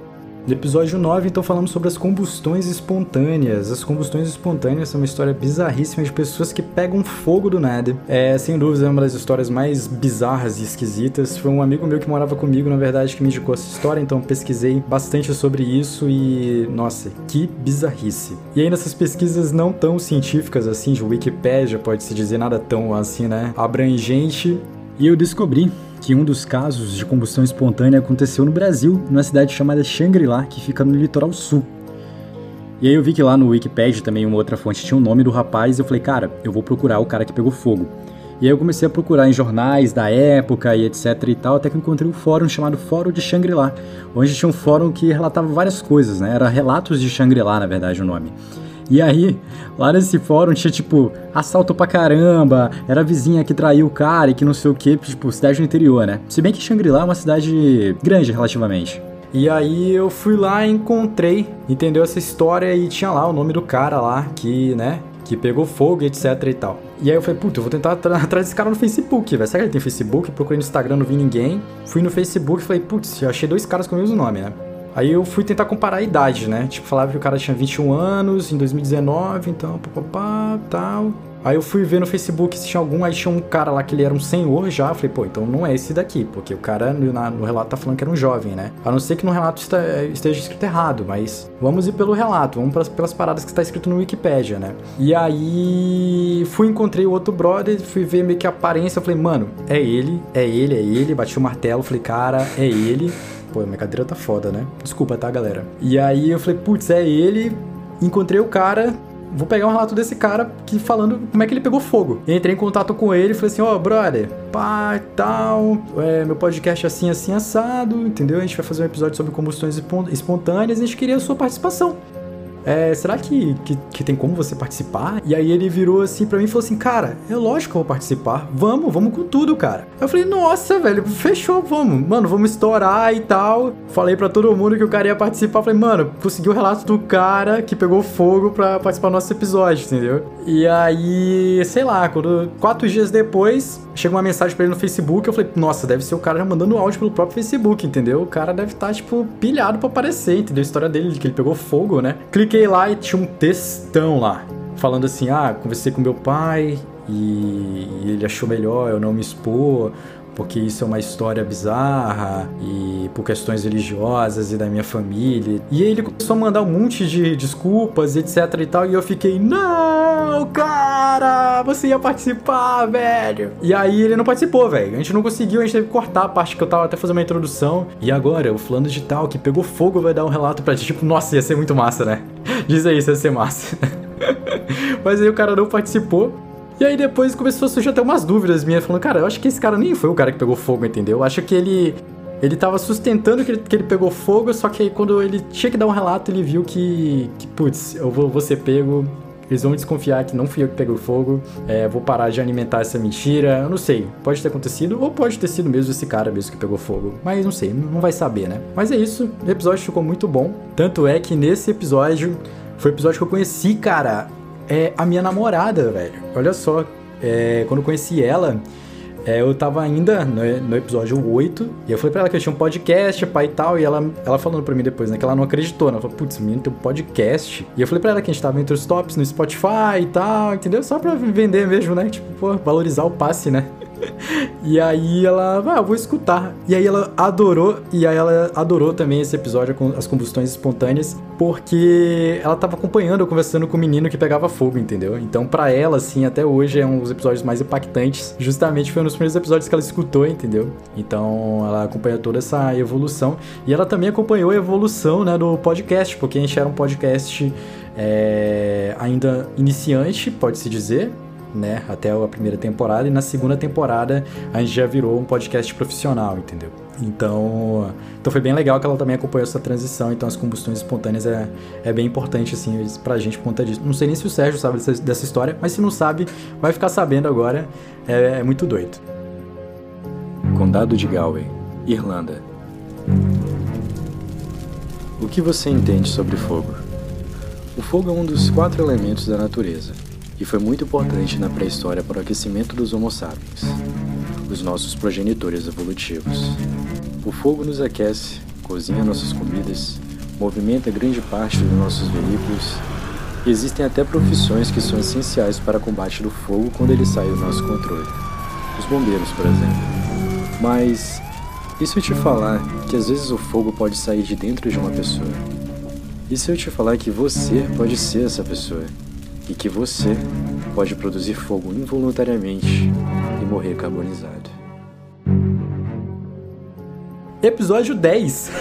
No episódio 9, então, falamos sobre as combustões espontâneas. As combustões espontâneas são uma história bizarríssima de pessoas que pegam fogo do nada. É, sem dúvida, é uma das histórias mais bizarras e esquisitas. Foi um amigo meu que morava comigo, na verdade, que me indicou essa história, então pesquisei bastante sobre isso e, nossa, que bizarrice. E aí, nessas pesquisas não tão científicas assim, de Wikipedia, pode-se dizer nada tão assim, né, abrangente, e eu descobri que um dos casos de combustão espontânea aconteceu no Brasil, numa cidade chamada Xangri-Lá, que fica no litoral sul. E aí eu vi que lá no Wikipedia também uma outra fonte tinha o nome do rapaz e eu falei, cara, eu vou procurar o cara que pegou fogo. E aí eu comecei a procurar em jornais da época e etc e tal, até que encontrei um fórum chamado Fórum de Xangri-Lá, onde tinha um fórum que relatava várias coisas, né? Era Relatos de Xangri-Lá, na verdade, o nome. E aí, lá nesse fórum tinha, tipo, assalto pra caramba, era a vizinha que traiu o cara e que não sei o que, tipo, cidade do interior, né? Se bem que Shangri-La é uma cidade grande relativamente. E aí eu fui lá encontrei, entendeu essa história e tinha lá o nome do cara lá que, né, que pegou fogo, etc e tal. E aí eu falei, puta, eu vou tentar atrás desse cara no Facebook, velho. Será que ele tem Facebook? Procurei no Instagram, não vi ninguém. Fui no Facebook e falei, putz, achei dois caras com o mesmo nome, né? Aí eu fui tentar comparar a idade, né? Tipo, falava que o cara tinha 21 anos em 2019, então, papapá, tal. Aí eu fui ver no Facebook se tinha algum, aí tinha um cara lá que ele era um senhor já. Eu falei, pô, então não é esse daqui, porque o cara no, na, no relato tá falando que era um jovem, né? A não ser que no relato está, esteja escrito errado, mas vamos ir pelo relato, vamos pras, pelas paradas que está escrito no Wikipedia, né? E aí fui encontrei o outro brother, fui ver meio que a aparência, eu falei, mano, é ele, é ele, é ele, bati o martelo, falei, cara, é ele. Pô, minha cadeira tá foda, né? Desculpa, tá, galera? E aí eu falei, putz, é ele. Encontrei o cara, vou pegar um relato desse cara que falando como é que ele pegou fogo. Entrei em contato com ele e falei assim, ó, oh, brother, pá, tal, é, meu podcast é assim, assim, assado, entendeu? A gente vai fazer um episódio sobre combustões espontâneas e a gente queria a sua participação é, será que, que, que, tem como você participar? E aí ele virou assim para mim e falou assim, cara, é lógico que eu vou participar. Vamos, vamos com tudo, cara. Eu falei, nossa, velho, fechou, vamos. Mano, vamos estourar e tal. Falei para todo mundo que o cara ia participar. Falei, mano, consegui o relato do cara que pegou fogo pra participar do nosso episódio, entendeu? E aí, sei lá, quando quatro dias depois, chegou uma mensagem para ele no Facebook. Eu falei, nossa, deve ser o cara mandando áudio pelo próprio Facebook, entendeu? O cara deve estar, tá, tipo, pilhado pra aparecer, entendeu? A história dele, que ele pegou fogo, né? Clique cliquei lá e tinha um textão lá, falando assim: ah, conversei com meu pai e ele achou melhor eu não me expor, porque isso é uma história bizarra e por questões religiosas e da minha família. E ele começou a mandar um monte de desculpas, etc e tal, e eu fiquei, não, cara, você ia participar, velho. E aí ele não participou, velho. A gente não conseguiu, a gente teve que cortar a parte que eu tava até fazendo uma introdução. E agora, o fulano de tal que pegou fogo vai dar um relato pra ti, tipo, nossa, ia ser muito massa, né? Diz aí se ia ser massa. Mas aí o cara não participou. E aí depois começou a surgir até umas dúvidas minhas, falando, cara, eu acho que esse cara nem foi o cara que pegou fogo, entendeu? Eu acho que ele. Ele tava sustentando que ele, que ele pegou fogo, só que aí quando ele tinha que dar um relato, ele viu que. que putz, eu vou, vou ser pego. Eles vão desconfiar que não fui eu que peguei o fogo. É, vou parar de alimentar essa mentira. Eu não sei. Pode ter acontecido, ou pode ter sido mesmo esse cara mesmo que pegou fogo. Mas não sei, não vai saber, né? Mas é isso. O episódio ficou muito bom. Tanto é que nesse episódio foi o episódio que eu conheci, cara, é a minha namorada, velho. Olha só, é, quando eu conheci ela, é, eu tava ainda no, no, episódio 8, e eu falei pra ela que eu tinha um podcast, pai e tal, e ela, ela falando pra mim depois, né, que ela não acreditou, né? Ela falou, putz, menino tem um podcast. E eu falei pra ela que a gente tava entre os tops no Spotify e tal, entendeu? Só pra vender mesmo, né? Tipo, pô, valorizar o passe, né? e aí ela, ah, vou escutar. E aí ela adorou, e aí ela adorou também esse episódio com as combustões espontâneas, porque ela tava acompanhando, conversando com o menino que pegava fogo, entendeu? Então, para ela, assim, até hoje é um dos episódios mais impactantes. Justamente foi um dos primeiros episódios que ela escutou, entendeu? Então, ela acompanha toda essa evolução. E ela também acompanhou a evolução, né, do podcast, porque a gente era um podcast é, ainda iniciante, pode-se dizer, né, até a primeira temporada, e na segunda temporada a gente já virou um podcast profissional, entendeu? Então, então foi bem legal que ela também acompanhou essa transição, então as combustões espontâneas é, é bem importante, assim, pra gente por conta disso. Não sei nem se o Sérgio sabe dessa, dessa história, mas se não sabe, vai ficar sabendo agora, é, é muito doido. Condado de Galway, Irlanda. O que você entende sobre fogo? O fogo é um dos quatro elementos da natureza e foi muito importante na pré-história para o aquecimento dos Homo sapiens, os nossos progenitores evolutivos. O fogo nos aquece, cozinha nossas comidas, movimenta grande parte dos nossos veículos e existem até profissões que são essenciais para o combate do fogo quando ele sai do nosso controle. Os bombeiros, por exemplo. Mas e se eu te falar que às vezes o fogo pode sair de dentro de uma pessoa? E se eu te falar que você pode ser essa pessoa? E que você pode produzir fogo involuntariamente e morrer carbonizado. Episódio 10.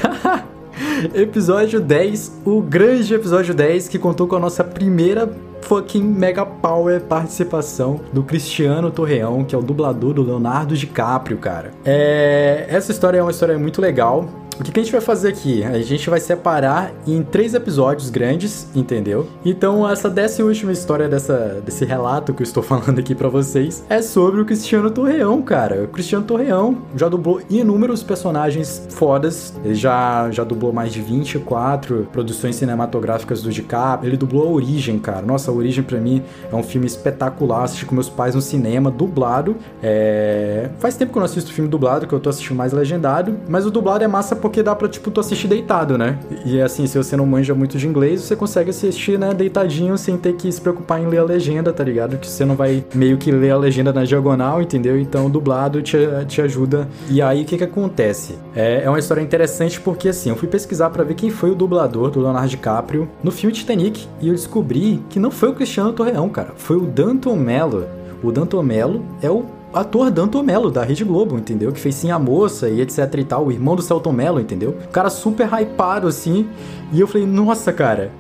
episódio 10, o grande episódio 10 que contou com a nossa primeira fucking mega power participação do Cristiano Torreão, que é o dublador do Leonardo DiCaprio, cara. É, essa história é uma história muito legal. O que, que, a gente vai fazer aqui? A gente vai separar em três episódios grandes, entendeu? Então, essa décima última história dessa, desse relato que eu estou falando aqui para vocês é sobre o Cristiano Torreão, cara. O Cristiano Torreão já dublou inúmeros personagens fodas. Ele já, já dublou mais de 24 produções cinematográficas do DiCaprio. Ele dublou A Origem, cara. Nossa, A Origem para mim é um filme espetacular. Assisti com meus pais no cinema, dublado. É... Faz tempo que eu não assisto filme dublado, que eu tô assistindo mais legendado. Mas o dublado é massa porque porque dá pra, tipo, tu assistir deitado, né? E assim, se você não manja muito de inglês, você consegue assistir, né, deitadinho, sem ter que se preocupar em ler a legenda, tá ligado? Que você não vai meio que ler a legenda na diagonal, entendeu? Então dublado te, te ajuda. E aí, o que que acontece? É, é uma história interessante porque, assim, eu fui pesquisar para ver quem foi o dublador do Leonardo DiCaprio no filme Titanic e eu descobri que não foi o Cristiano Torreão, cara. Foi o Danton Mello. O Danton Mello é o ator Danton Mello, da Rede Globo, entendeu? Que fez Sim a Moça e etc e tal, o irmão do Celton Mello, entendeu? O cara super hypado, assim. E eu falei, nossa, cara.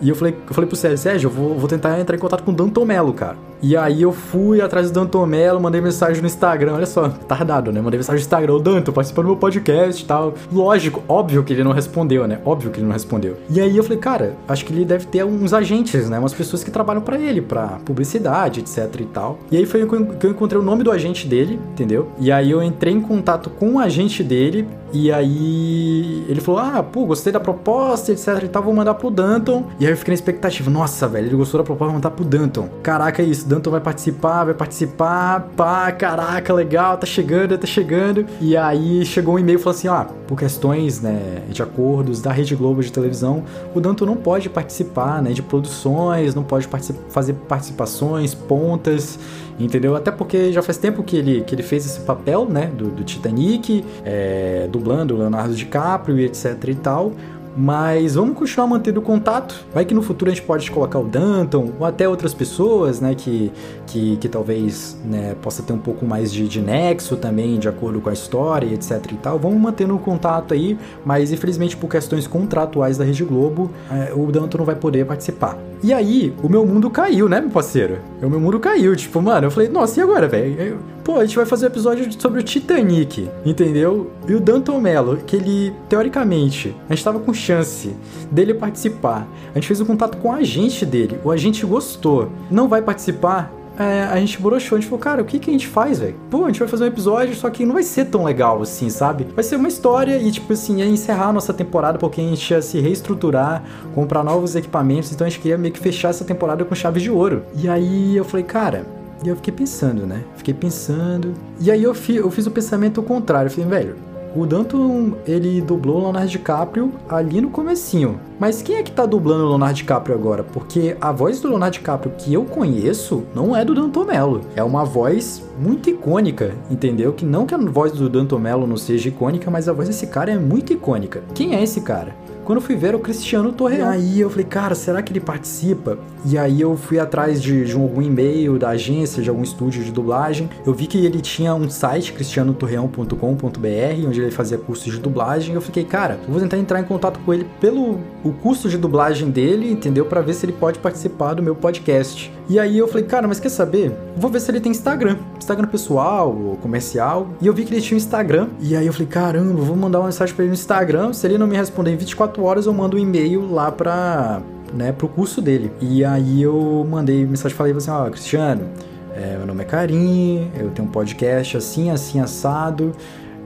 E eu falei, eu falei pro Sérgio, Sérgio, eu vou, vou tentar entrar em contato com o Danton Mello, cara. E aí eu fui atrás do Danton Mello, mandei mensagem no Instagram, olha só, tardado, né? Mandei mensagem no Instagram, ô Danton, participa do meu podcast e tal. Lógico, óbvio que ele não respondeu, né? Óbvio que ele não respondeu. E aí eu falei, cara, acho que ele deve ter uns agentes, né? Umas pessoas que trabalham para ele, para publicidade, etc e tal. E aí foi que eu encontrei o nome do agente dele, entendeu? E aí eu entrei em contato com o agente dele, e aí ele falou: Ah, pô, gostei da proposta, etc e tal, vou mandar pro Danton. E aí eu fiquei na expectativa, nossa, velho, ele gostou da proposta, vou mandar pro Danton. Caraca, é isso, Danton vai participar, vai participar, pá, caraca, legal, tá chegando, tá chegando. E aí chegou um e-mail falou assim: ah, por questões, né, de acordos da Rede Globo de televisão, o Danton não pode participar, né, de produções, não pode fazer participações, pontas entendeu? Até porque já faz tempo que ele, que ele fez esse papel, né, do, do Titanic, é, dublando Leonardo DiCaprio e etc e tal. Mas vamos continuar mantendo contato. Vai que no futuro a gente pode colocar o Danton ou até outras pessoas, né? Que, que, que talvez né, possa ter um pouco mais de, de nexo também, de acordo com a história, etc e tal. Vamos mantendo o contato aí, mas infelizmente por questões contratuais da Rede Globo, é, o Danton não vai poder participar. E aí, o meu mundo caiu, né, meu parceiro? O meu mundo caiu. Tipo, mano, eu falei, nossa, e agora, velho? Pô, a gente vai fazer um episódio sobre o Titanic, entendeu? E o Danton Mello, que ele, teoricamente, a gente tava com chance dele participar. A gente fez um contato com o agente dele. O agente gostou. Não vai participar? é, a gente broxou, a gente falou, cara, o que, que a gente faz, velho? Pô, a gente vai fazer um episódio, só que não vai ser tão legal assim, sabe? Vai ser uma história e, tipo assim, ia encerrar a nossa temporada porque a gente ia se reestruturar, comprar novos equipamentos, então a gente queria meio que fechar essa temporada com chave de ouro. E aí eu falei, cara, E eu fiquei pensando, né? Fiquei pensando. E aí eu, fi, eu fiz o pensamento contrário. Eu falei, velho, o Danton, ele dublou o Leonardo DiCaprio ali no comecinho. Mas quem é que tá dublando o Leonardo DiCaprio agora? Porque a voz do Leonardo DiCaprio que eu conheço não é do Danton Mello. É uma voz muito icônica, entendeu? Que não que a voz do Danton Mello não seja icônica, mas a voz desse cara é muito icônica. Quem é esse cara? Quando fui ver o Cristiano Torreão. E aí eu falei, cara, será que ele participa? E aí eu fui atrás de, de algum e-mail da agência, de algum estúdio de dublagem. Eu vi que ele tinha um site, cristianotorreão.com.br, onde ele fazia cursos de dublagem. Eu fiquei, cara, eu vou tentar entrar em contato com ele pelo o curso de dublagem dele, entendeu? Para ver se ele pode participar do meu podcast. E aí eu falei, cara, mas quer saber? Vou ver se ele tem Instagram. Instagram pessoal ou comercial. E eu vi que ele tinha um Instagram. E aí eu falei, caramba, vou mandar uma mensagem para ele no Instagram. Se ele não me responder em 24 horas, eu mando um e-mail lá pra, né, pro curso dele. E aí eu mandei mensagem, falei assim, ó, Cristiano, é, meu nome é Karim, eu tenho um podcast assim, assim, assado.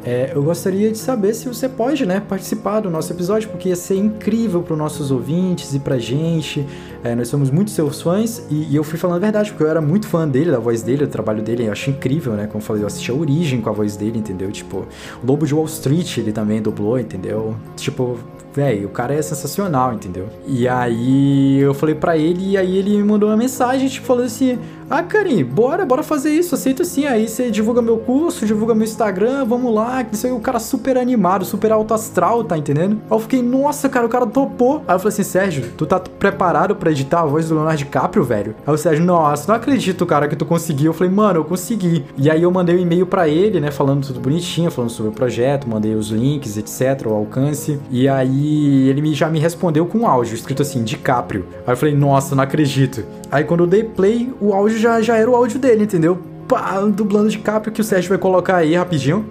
É, eu gostaria de saber se você pode né, participar do nosso episódio, porque ia ser incrível para os nossos ouvintes e para gente. É, nós somos muito seus fãs e, e, eu fui falando a verdade, porque eu era muito fã dele, da voz dele, do trabalho dele. Eu acho incrível, né? Como eu falei, eu assisti a origem com a voz dele, entendeu? Tipo, Lobo de Wall Street ele também dublou, entendeu? Tipo, velho, o cara é sensacional, entendeu? E aí eu falei para ele, e aí ele me mandou uma mensagem, tipo, falando assim: Ah, Karim, bora, bora fazer isso, aceito sim. Aí você divulga meu curso, divulga meu Instagram, vamos lá. Isso aí, o cara super animado, super alto astral, tá entendendo? Aí eu fiquei, nossa, cara, o cara topou. Aí eu falei assim, Sérgio, tu tá preparado para editar a voz do Leonardo DiCaprio, velho? Aí o Sérgio, nossa, não acredito, cara, que tu conseguiu. Eu falei, mano, eu consegui. E aí eu mandei um e-mail para ele, né, falando tudo bonitinho, falando sobre o projeto, mandei os links, etc, o alcance. E aí ele já me respondeu com um áudio, escrito assim, DiCaprio. Aí eu falei, nossa, não acredito. Aí quando eu dei play, o áudio já, já era o áudio dele, entendeu? Pá, dublando DiCaprio que o Sérgio vai colocar aí rapidinho.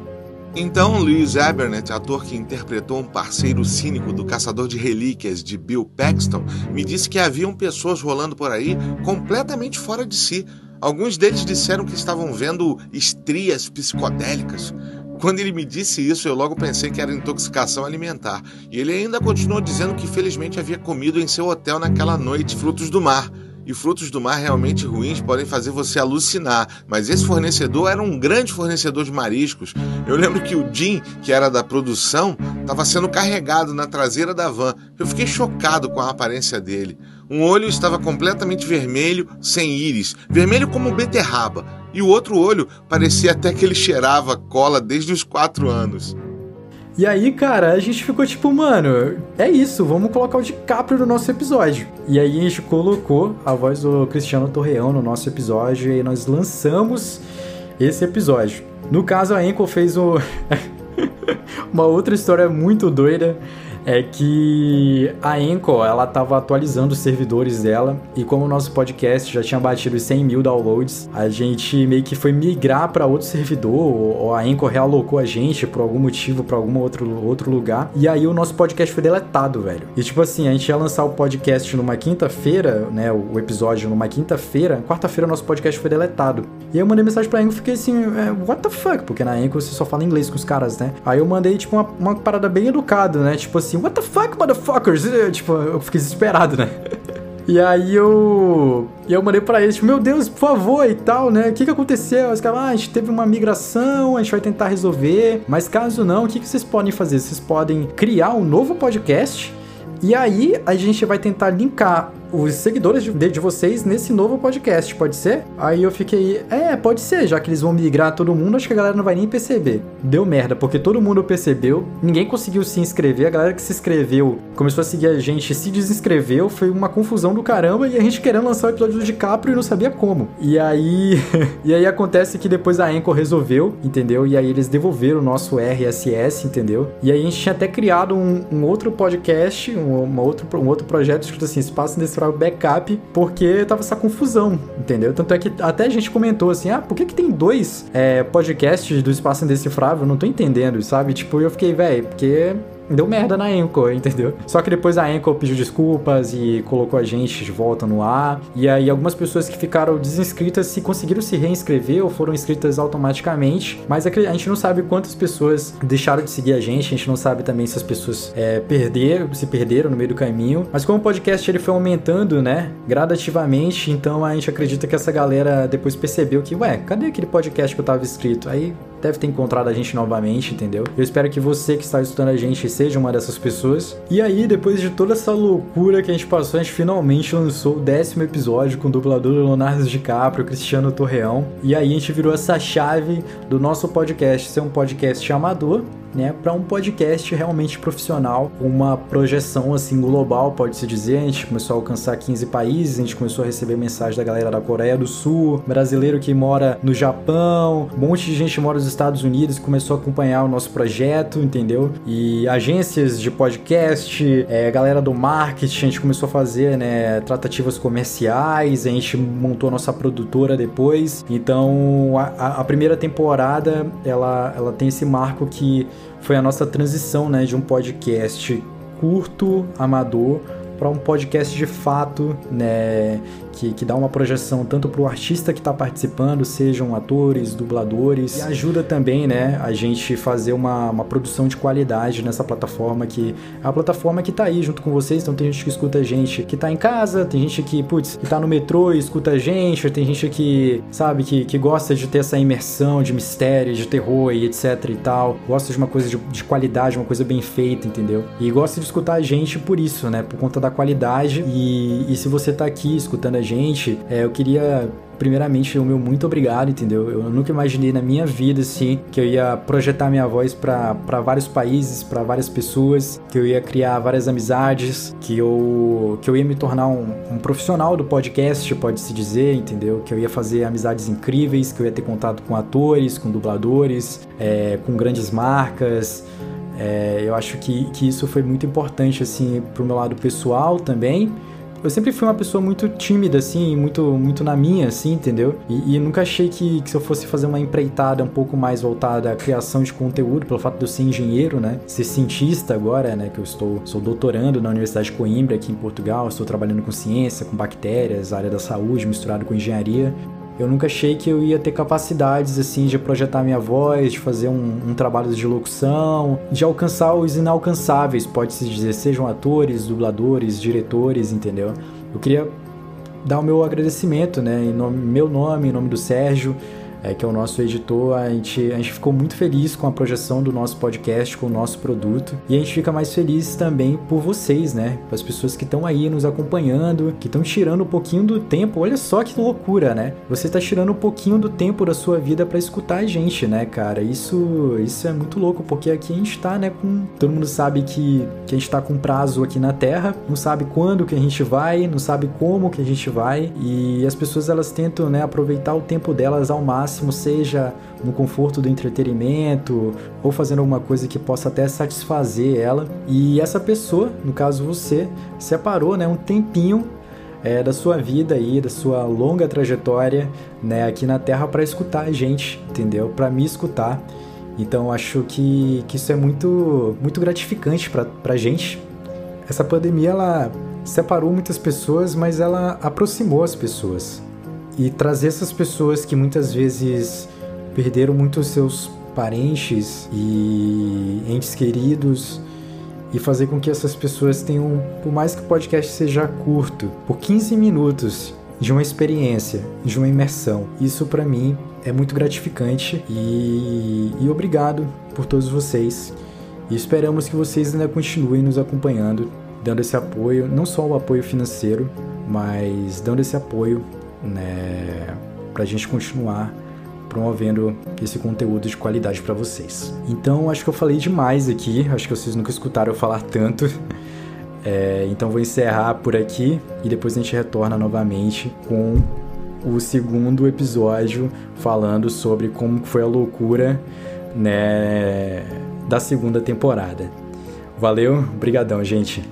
Então, Louis Abernett, ator que interpretou um parceiro cínico do caçador de relíquias de Bill Paxton, me disse que haviam pessoas rolando por aí completamente fora de si. Alguns deles disseram que estavam vendo estrias psicodélicas. Quando ele me disse isso, eu logo pensei que era intoxicação alimentar. E ele ainda continuou dizendo que felizmente havia comido em seu hotel naquela noite frutos do mar. E frutos do mar realmente ruins podem fazer você alucinar, mas esse fornecedor era um grande fornecedor de mariscos. Eu lembro que o Jim, que era da produção, estava sendo carregado na traseira da van. Eu fiquei chocado com a aparência dele. Um olho estava completamente vermelho, sem íris, vermelho como beterraba, e o outro olho parecia até que ele cheirava cola desde os quatro anos. E aí, cara, a gente ficou tipo, mano, é isso, vamos colocar o DiCaprio no nosso episódio. E aí a gente colocou a voz do Cristiano Torreão no nosso episódio e nós lançamos esse episódio. No caso, a Enco fez o... uma outra história muito doida é que a Anchor, ela tava atualizando os servidores dela e como o nosso podcast já tinha batido 100 mil downloads, a gente meio que foi migrar para outro servidor ou a Anchor realocou a gente por algum motivo para algum outro, outro lugar e aí o nosso podcast foi deletado, velho. E tipo assim, a gente ia lançar o podcast numa quinta-feira, né, o episódio numa quinta-feira, quarta-feira o nosso podcast foi deletado. E eu mandei mensagem pra Anchor e fiquei assim, é, what the fuck? Porque na Anchor você só fala inglês com os caras, né? Aí eu mandei tipo uma, uma parada bem educada, né? Tipo assim, assim, what the fuck, motherfuckers? E, tipo, eu fiquei desesperado, né? E aí eu. Eu mandei pra eles, tipo, meu Deus, por favor, e tal, né? O que que aconteceu? Os caras, ah, a gente teve uma migração, a gente vai tentar resolver. Mas caso não, o que, que vocês podem fazer? Vocês podem criar um novo podcast. E aí a gente vai tentar linkar os seguidores de, de vocês nesse novo podcast, pode ser? Aí eu fiquei, é, pode ser, já que eles vão migrar todo mundo, acho que a galera não vai nem perceber. Deu merda, porque todo mundo percebeu, ninguém conseguiu se inscrever, a galera que se inscreveu começou a seguir a gente, se desinscreveu, foi uma confusão do caramba e a gente querendo lançar o episódio do DiCaprio e não sabia como. E aí, e aí acontece que depois a Anchor resolveu, entendeu? E aí eles devolveram o nosso RSS, entendeu? E aí a gente tinha até criado um, um outro podcast, um, uma outro, um outro projeto escrito assim, Espaço Nesse o backup, porque tava essa confusão, entendeu? Tanto é que até a gente comentou assim, ah, por que que tem dois é, podcasts do Espaço Indecifrável? Eu não tô entendendo, sabe? Tipo, eu fiquei, velho, porque deu merda na Anchor, entendeu? Só que depois a Anchor pediu desculpas e colocou a gente de volta no ar. E aí algumas pessoas que ficaram desinscritas se conseguiram se reinscrever ou foram inscritas automaticamente. Mas a gente não sabe quantas pessoas deixaram de seguir a gente, a gente não sabe também se as pessoas é, perderam, se perderam no meio do caminho. Mas como o podcast ele foi aumentando, né, gradativamente, então a gente acredita que essa galera depois percebeu que, ué, cadê aquele podcast que eu tava inscrito? Aí deve ter encontrado a gente novamente, entendeu? Eu espero que você que está estudando a gente seja uma dessas pessoas. E aí, depois de toda essa loucura que a gente passou, a gente finalmente lançou o décimo episódio com o dublador Leonardo DiCaprio, Cristiano Torreão. E aí a gente virou essa chave do nosso podcast ser um podcast amador né, para um podcast realmente profissional, uma projeção assim global, pode-se dizer. A gente começou a alcançar 15 países, a gente começou a receber mensagem da galera da Coreia do Sul, brasileiro que mora no Japão, um monte de gente mora nos Estados Unidos começou a acompanhar o nosso projeto, entendeu? E agências de podcast, é, galera do marketing, a gente começou a fazer, né, tratativas comerciais, a gente montou a nossa produtora depois. Então, a, a primeira temporada, ela, ela tem esse marco que foi a nossa transição né, de um podcast curto, amador, para um podcast de fato, né, que, que dá uma projeção tanto para o artista que está participando, sejam atores, dubladores, e ajuda também, né, a gente fazer uma, uma produção de qualidade nessa plataforma que é a plataforma que está aí junto com vocês. Então tem gente que escuta a gente que está em casa, tem gente que, putz, que tá no metrô e escuta a gente, tem gente que, sabe, que, que gosta de ter essa imersão de mistério, de terror e etc e tal, gosta de uma coisa de, de qualidade, uma coisa bem feita, entendeu? E gosta de escutar a gente por isso, né, por conta da qualidade. E, e se você está aqui escutando a gente. É, eu queria primeiramente o meu muito obrigado, entendeu? Eu nunca imaginei na minha vida assim que eu ia projetar minha voz para vários países, para várias pessoas, que eu ia criar várias amizades, que eu que eu ia me tornar um, um profissional do podcast, pode se dizer, entendeu? Que eu ia fazer amizades incríveis, que eu ia ter contato com atores, com dubladores, é, com grandes marcas. É, eu acho que, que isso foi muito importante assim pro meu lado pessoal também eu sempre fui uma pessoa muito tímida, assim, muito, muito na minha, assim, entendeu? E, e nunca achei que, que, se eu fosse fazer uma empreitada um pouco mais voltada à criação de conteúdo, pelo fato de eu ser engenheiro, né? Ser cientista agora, né? Que eu estou sou doutorando na Universidade de Coimbra, aqui em Portugal, estou trabalhando com ciência, com bactérias, área da saúde, misturado com engenharia. Eu nunca achei que eu ia ter capacidades assim de projetar minha voz, de fazer um, um trabalho de locução, de alcançar os inalcançáveis, pode-se dizer, sejam atores, dubladores, diretores, entendeu? Eu queria dar o meu agradecimento, né, em nome, meu nome, em nome do Sérgio, é, que é o nosso editor, a gente, a gente ficou muito feliz com a projeção do nosso podcast, com o nosso produto. E a gente fica mais feliz também por vocês, né? As pessoas que estão aí nos acompanhando, que estão tirando um pouquinho do tempo. Olha só que loucura, né? Você está tirando um pouquinho do tempo da sua vida para escutar a gente, né, cara? Isso, isso é muito louco, porque aqui a gente tá, né, com. Todo mundo sabe que, que a gente tá com prazo aqui na Terra, não sabe quando que a gente vai, não sabe como que a gente vai. E as pessoas elas tentam, né, aproveitar o tempo delas ao máximo máximo seja no conforto do entretenimento ou fazendo alguma coisa que possa até satisfazer ela. E essa pessoa, no caso você, separou né, um tempinho é, da sua vida aí, da sua longa trajetória né, aqui na Terra para escutar a gente, entendeu? Para me escutar. Então acho que, que isso é muito, muito gratificante para a gente. Essa pandemia ela separou muitas pessoas, mas ela aproximou as pessoas e trazer essas pessoas que muitas vezes perderam muitos seus parentes e entes queridos e fazer com que essas pessoas tenham, por mais que o podcast seja curto, por 15 minutos de uma experiência, de uma imersão. Isso para mim é muito gratificante e, e obrigado por todos vocês. E esperamos que vocês ainda continuem nos acompanhando, dando esse apoio, não só o apoio financeiro, mas dando esse apoio né, para a gente continuar promovendo esse conteúdo de qualidade para vocês. Então, acho que eu falei demais aqui, acho que vocês nunca escutaram eu falar tanto. É, então, vou encerrar por aqui e depois a gente retorna novamente com o segundo episódio falando sobre como foi a loucura né, da segunda temporada. Valeu, brigadão, gente.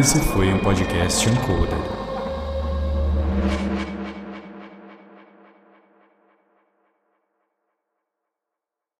Esse foi um podcast Uncoded.